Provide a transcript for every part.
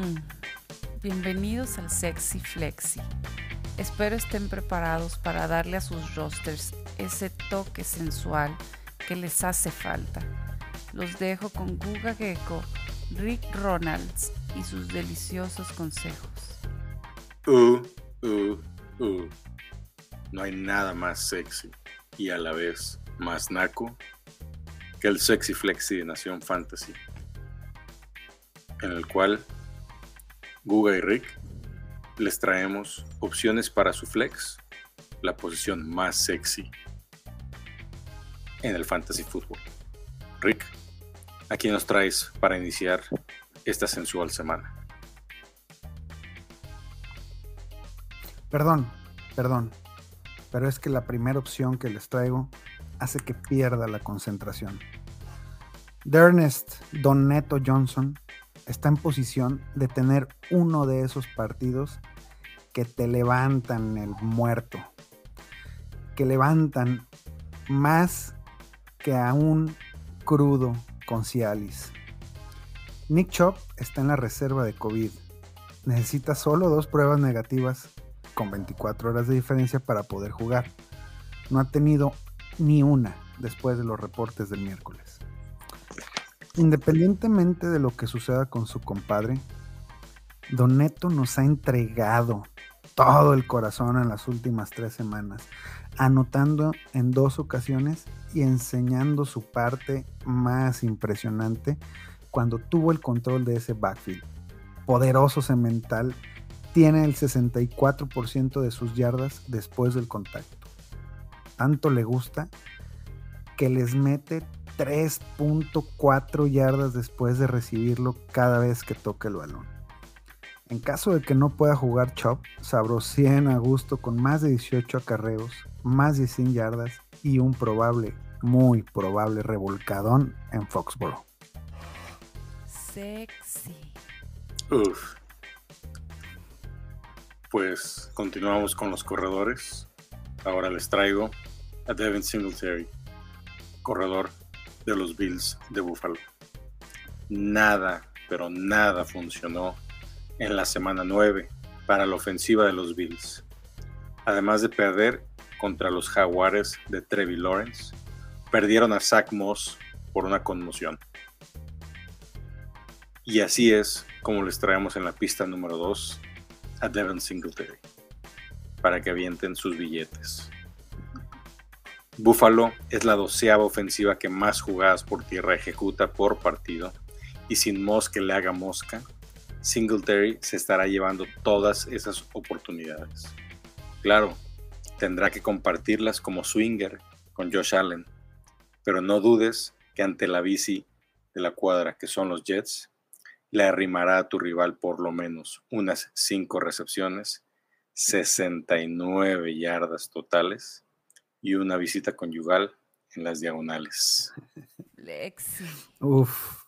Mm. Bienvenidos al Sexy Flexi. Espero estén preparados para darle a sus rosters ese toque sensual que les hace falta. Los dejo con Guga Gecko, Rick Ronalds y sus deliciosos consejos. Uh, uh, uh. No hay nada más sexy y a la vez más naco que el Sexy Flexi de Nación Fantasy, en el cual Guga y Rick les traemos opciones para su flex, la posición más sexy en el fantasy fútbol. Rick, ¿a quién nos traes para iniciar esta sensual semana? Perdón, perdón, pero es que la primera opción que les traigo hace que pierda la concentración. Dernest Don Neto Johnson está en posición de tener uno de esos partidos que te levantan el muerto, que levantan más que a un crudo con Cialis. Nick Chop está en la reserva de COVID. Necesita solo dos pruebas negativas con 24 horas de diferencia para poder jugar. No ha tenido ni una después de los reportes del miércoles. Independientemente de lo que suceda con su compadre, Doneto nos ha entregado todo el corazón en las últimas tres semanas, anotando en dos ocasiones y enseñando su parte más impresionante cuando tuvo el control de ese backfield. Poderoso cemental, tiene el 64% de sus yardas después del contacto. Tanto le gusta que les mete 3.4 yardas después de recibirlo cada vez que toque el balón. En caso de que no pueda jugar Chop, sabrosien a gusto con más de 18 acarreos, más de 100 yardas y un probable, muy probable revolcadón en Foxboro. Sexy. Uf. Pues continuamos con los corredores. Ahora les traigo a Devin Singletary, corredor de los Bills de Buffalo. Nada, pero nada funcionó en la semana 9 para la ofensiva de los Bills. Además de perder contra los Jaguares de Trevi Lawrence, perdieron a Zach Moss por una conmoción. Y así es como les traemos en la pista número 2 a Devin Singletary para que avienten sus billetes. Buffalo es la doceava ofensiva que más jugadas por tierra ejecuta por partido y sin Moss que le haga mosca, Singletary se estará llevando todas esas oportunidades. Claro, tendrá que compartirlas como swinger con Josh Allen, pero no dudes que ante la bici de la cuadra que son los Jets, le arrimará a tu rival por lo menos unas 5 recepciones, 69 yardas totales y una visita conyugal en las diagonales. Lexi. Uf.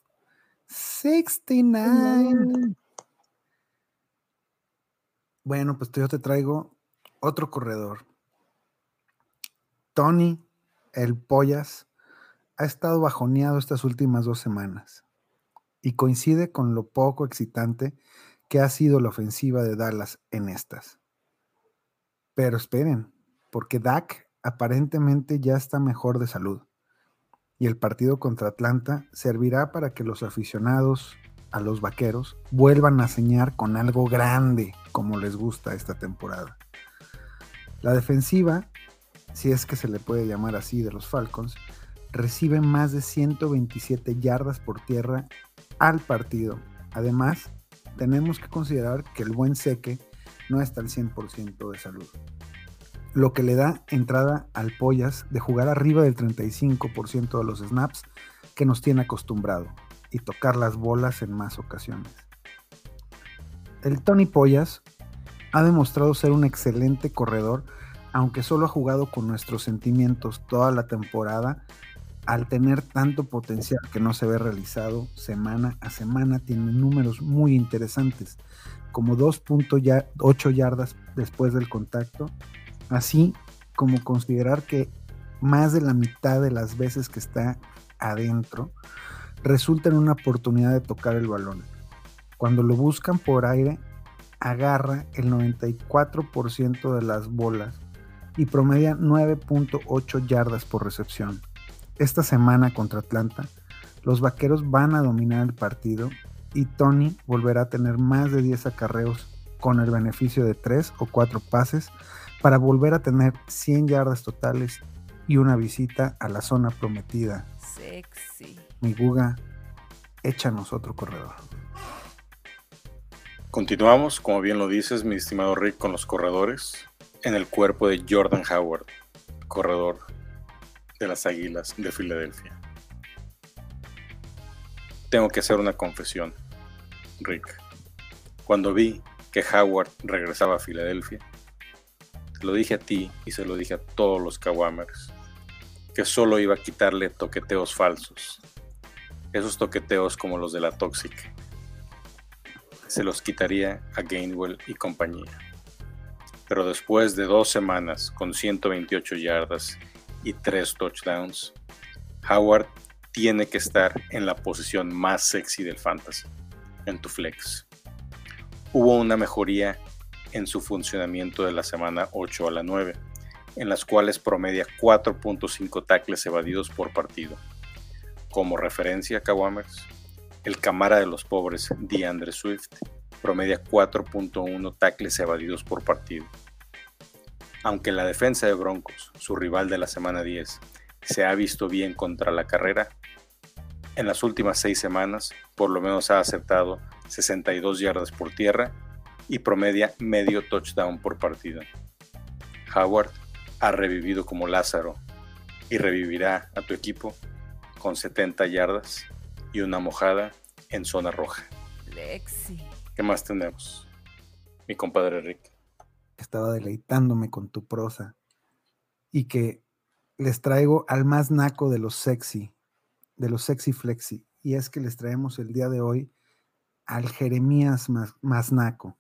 69. Bueno, pues yo te traigo otro corredor. Tony, el Pollas, ha estado bajoneado estas últimas dos semanas y coincide con lo poco excitante que ha sido la ofensiva de Dallas en estas. Pero esperen, porque Dak aparentemente ya está mejor de salud y el partido contra Atlanta servirá para que los aficionados a los vaqueros vuelvan a señar con algo grande como les gusta esta temporada. La defensiva, si es que se le puede llamar así de los Falcons, recibe más de 127 yardas por tierra al partido. Además, tenemos que considerar que el buen seque no está al 100% de salud. Lo que le da entrada al Pollas de jugar arriba del 35% de los snaps que nos tiene acostumbrado y tocar las bolas en más ocasiones. El Tony Pollas ha demostrado ser un excelente corredor, aunque solo ha jugado con nuestros sentimientos toda la temporada, al tener tanto potencial que no se ve realizado semana a semana, tiene números muy interesantes, como 2.8 yardas después del contacto, así como considerar que más de la mitad de las veces que está adentro resulta en una oportunidad de tocar el balón. Cuando lo buscan por aire, agarra el 94% de las bolas y promedia 9.8 yardas por recepción. Esta semana contra Atlanta, los vaqueros van a dominar el partido y Tony volverá a tener más de 10 acarreos con el beneficio de 3 o 4 pases para volver a tener 100 yardas totales y una visita a la zona prometida. Sexy. Mi Guga, échanos otro corredor. Continuamos, como bien lo dices, mi estimado Rick, con los corredores en el cuerpo de Jordan Howard, corredor de las Águilas de Filadelfia. Tengo que hacer una confesión, Rick. Cuando vi que Howard regresaba a Filadelfia, lo dije a ti y se lo dije a todos los Kawamers, que solo iba a quitarle toqueteos falsos, esos toqueteos como los de la Toxic. Se los quitaría a Gainwell y compañía. Pero después de dos semanas con 128 yardas y tres touchdowns, Howard tiene que estar en la posición más sexy del fantasy, en tu flex. Hubo una mejoría en su funcionamiento de la semana 8 a la 9, en las cuales promedia 4.5 tackles evadidos por partido. Como referencia, Kawamers, el camara de los pobres, DeAndre Swift, promedia 4.1 tackles evadidos por partido. Aunque la defensa de Broncos, su rival de la semana 10, se ha visto bien contra la carrera, en las últimas seis semanas por lo menos ha acertado 62 yardas por tierra y promedia medio touchdown por partido. Howard ha revivido como Lázaro y revivirá a tu equipo con 70 yardas y una mojada en zona roja. Lexi. ¿Qué más tenemos? Mi compadre Rick. Estaba deleitándome con tu prosa y que les traigo al más naco de los sexy, de los sexy flexi. Y es que les traemos el día de hoy al Jeremías más, naco.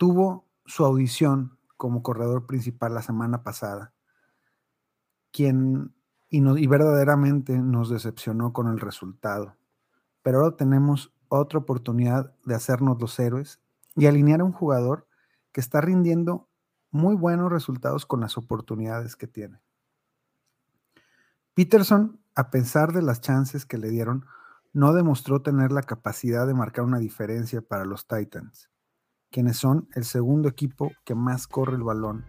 Tuvo su audición como corredor principal la semana pasada, quien y, y verdaderamente nos decepcionó con el resultado. Pero ahora tenemos otra oportunidad de hacernos los héroes y alinear a un jugador que está rindiendo muy buenos resultados con las oportunidades que tiene. Peterson, a pesar de las chances que le dieron, no demostró tener la capacidad de marcar una diferencia para los Titans, quienes son el segundo equipo que más corre el balón,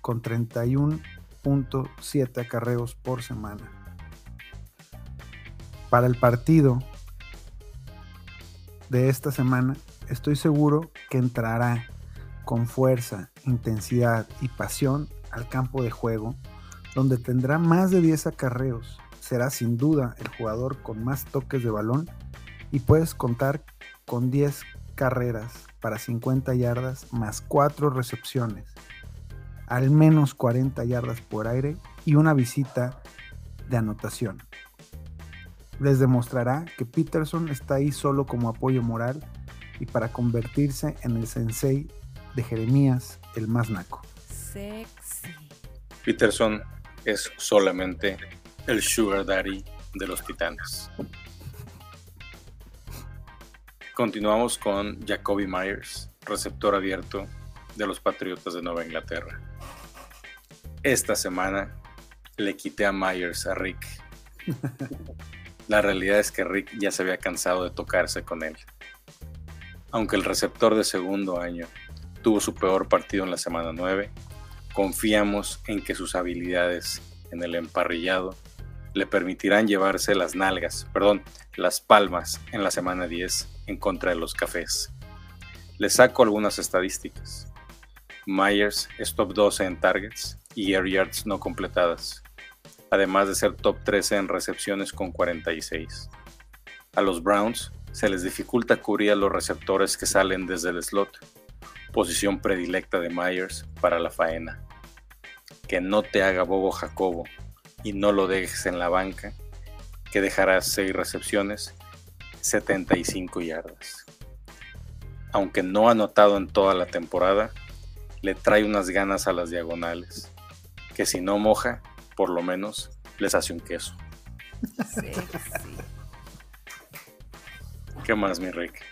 con 31.7 acarreos por semana. Para el partido de esta semana, estoy seguro que entrará con fuerza, intensidad y pasión al campo de juego, donde tendrá más de 10 acarreos. Será sin duda el jugador con más toques de balón y puedes contar con 10 carreras para 50 yardas más 4 recepciones, al menos 40 yardas por aire y una visita de anotación. Les demostrará que Peterson está ahí solo como apoyo moral y para convertirse en el sensei de Jeremías, el más naco. Sexy. Peterson es solamente el sugar daddy de los titanes. Continuamos con Jacoby Myers, receptor abierto de los Patriotas de Nueva Inglaterra. Esta semana le quité a Myers a Rick. La realidad es que Rick ya se había cansado de tocarse con él. Aunque el receptor de segundo año tuvo su peor partido en la semana 9, confiamos en que sus habilidades en el emparrillado le permitirán llevarse las nalgas, perdón, las palmas en la semana 10 en contra de los cafés. Le saco algunas estadísticas. Myers es top 12 en targets y air yards no completadas, además de ser top 13 en recepciones con 46. A los Browns se les dificulta cubrir a los receptores que salen desde el slot, posición predilecta de Myers para la faena. Que no te haga bobo Jacobo y no lo dejes en la banca, que dejará 6 recepciones, 75 yardas. Aunque no ha anotado en toda la temporada, le trae unas ganas a las diagonales, que si no moja, por lo menos les hace un queso. Sexy. ¿Qué más, mi Rick?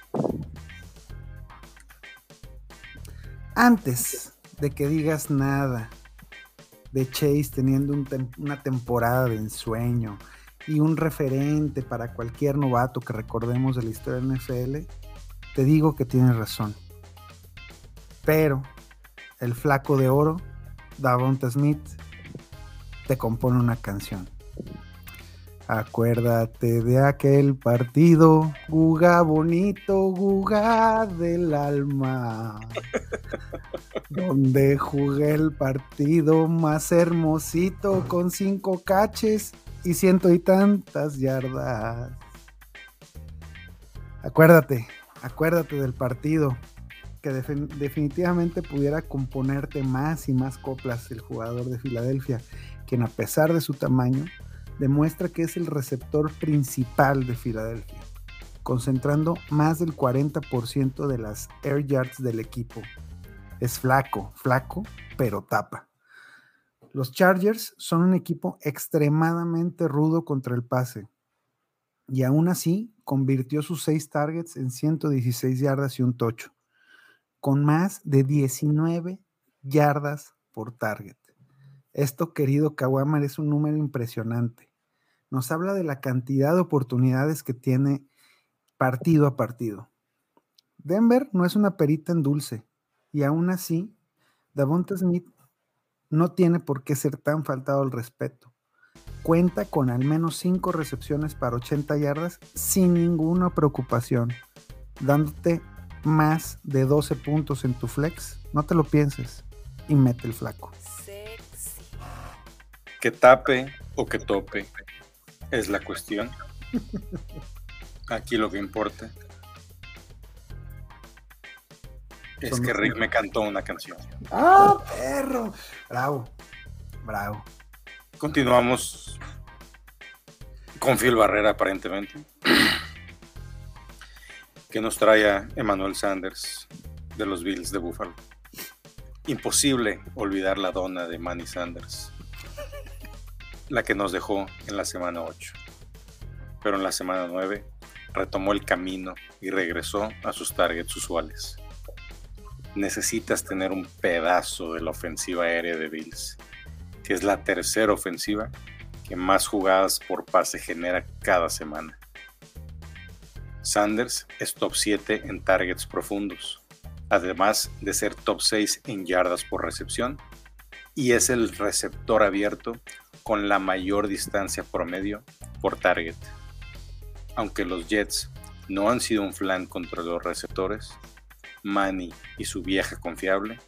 Antes de que digas nada de Chase teniendo una temporada de ensueño y un referente para cualquier novato que recordemos de la historia del NFL, te digo que tienes razón. Pero el flaco de oro, Davonta Smith, te compone una canción. Acuérdate de aquel partido, Guga bonito, Guga del alma, donde jugué el partido más hermosito con cinco caches y ciento y tantas yardas. Acuérdate, acuérdate del partido que definitivamente pudiera componerte más y más coplas el jugador de Filadelfia, quien a pesar de su tamaño, demuestra que es el receptor principal de Filadelfia, concentrando más del 40% de las air yards del equipo. Es flaco, flaco, pero tapa. Los Chargers son un equipo extremadamente rudo contra el pase y aún así convirtió sus seis targets en 116 yardas y un tocho, con más de 19 yardas por target. Esto, querido Kawamar, es un número impresionante. Nos habla de la cantidad de oportunidades que tiene partido a partido. Denver no es una perita en dulce y aún así, Davonta Smith no tiene por qué ser tan faltado al respeto. Cuenta con al menos 5 recepciones para 80 yardas sin ninguna preocupación, dándote más de 12 puntos en tu flex. No te lo pienses y mete el flaco que tape o que tope es la cuestión. Aquí lo que importa es que Rick me cantó una canción. ¡Ah, perro! Bravo, bravo. Continuamos con Phil Barrera, aparentemente, que nos trae a Emmanuel Sanders de los Bills de Buffalo. Imposible olvidar la dona de Manny Sanders la que nos dejó en la semana 8. Pero en la semana 9 retomó el camino y regresó a sus targets usuales. Necesitas tener un pedazo de la ofensiva aérea de Bills, que es la tercera ofensiva que más jugadas por pase genera cada semana. Sanders es top 7 en targets profundos, además de ser top 6 en yardas por recepción, y es el receptor abierto con la mayor distancia promedio por target. Aunque los Jets no han sido un flan contra los receptores, Manny y su vieja confiable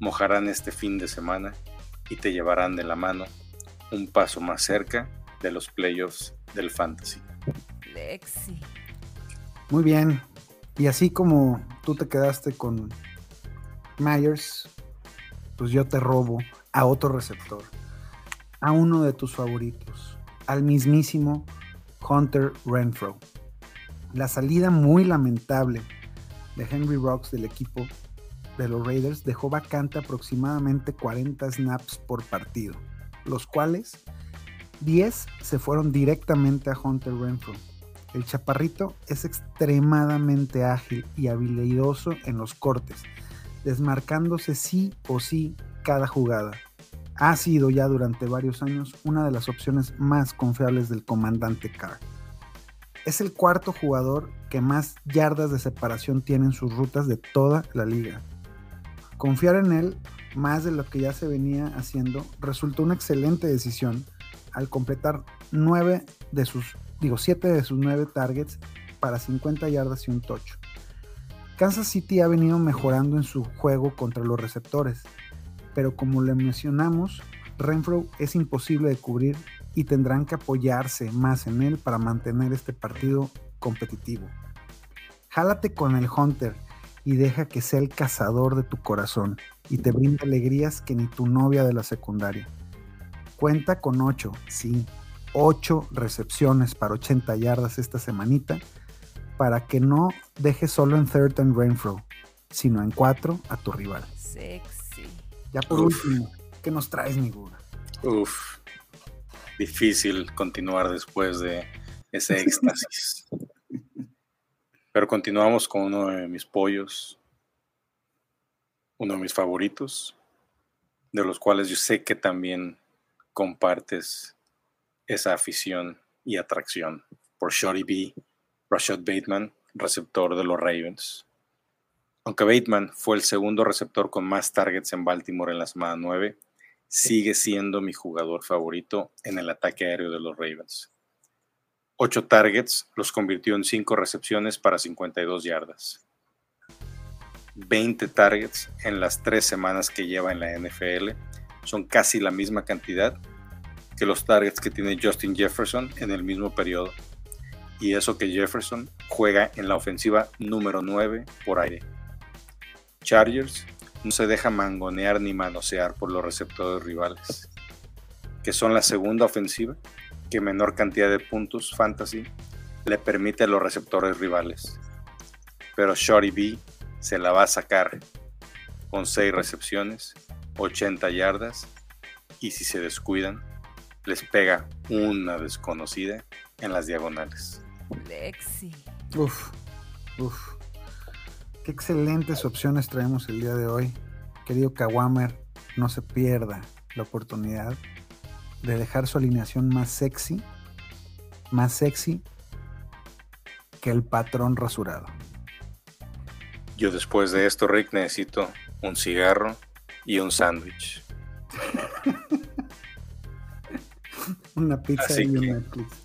mojarán este fin de semana y te llevarán de la mano un paso más cerca de los playoffs del fantasy. Lexi. Muy bien. Y así como tú te quedaste con Myers, pues yo te robo a otro receptor a uno de tus favoritos, al mismísimo Hunter Renfro. La salida muy lamentable de Henry Rocks del equipo de los Raiders dejó vacante aproximadamente 40 snaps por partido, los cuales 10 se fueron directamente a Hunter Renfro. El chaparrito es extremadamente ágil y habilidoso en los cortes, desmarcándose sí o sí cada jugada ha sido ya durante varios años una de las opciones más confiables del comandante Carr. Es el cuarto jugador que más yardas de separación tiene en sus rutas de toda la liga. Confiar en él, más de lo que ya se venía haciendo, resultó una excelente decisión al completar nueve de sus, digo, 7 de sus 9 targets para 50 yardas y un tocho. Kansas City ha venido mejorando en su juego contra los receptores, pero como le mencionamos, Renfro es imposible de cubrir y tendrán que apoyarse más en él para mantener este partido competitivo. Jálate con el Hunter y deja que sea el cazador de tu corazón y te brinda alegrías que ni tu novia de la secundaria. Cuenta con 8, sí, 8 recepciones para 80 yardas esta semanita para que no dejes solo en third and Renfro, sino en 4 a tu rival. Ya por último, ¿qué nos traes, mi Buda? Uf, difícil continuar después de ese éxtasis. Pero continuamos con uno de mis pollos, uno de mis favoritos, de los cuales yo sé que también compartes esa afición y atracción por Shorty B, Rashad Bateman, receptor de los Ravens. Aunque Bateman fue el segundo receptor con más targets en Baltimore en la semana 9, sigue siendo mi jugador favorito en el ataque aéreo de los Ravens. Ocho targets los convirtió en cinco recepciones para 52 yardas. 20 targets en las tres semanas que lleva en la NFL son casi la misma cantidad que los targets que tiene Justin Jefferson en el mismo periodo. Y eso que Jefferson juega en la ofensiva número 9 por aire. Chargers no se deja mangonear ni manosear por los receptores rivales, que son la segunda ofensiva que menor cantidad de puntos fantasy le permite a los receptores rivales. Pero Shorty B se la va a sacar con 6 recepciones, 80 yardas y si se descuidan, les pega una desconocida en las diagonales. Lexi. Uf, uf. Qué excelentes opciones traemos el día de hoy. Querido Kawamer, no se pierda la oportunidad de dejar su alineación más sexy, más sexy que el patrón rasurado. Yo después de esto, Rick, necesito un cigarro y un sándwich. Una pizza Así y un Netflix.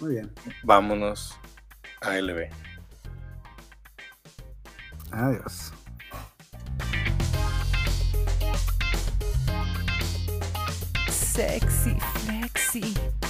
Muy bien. Vámonos a LB. Adiós. Sexy, flexi.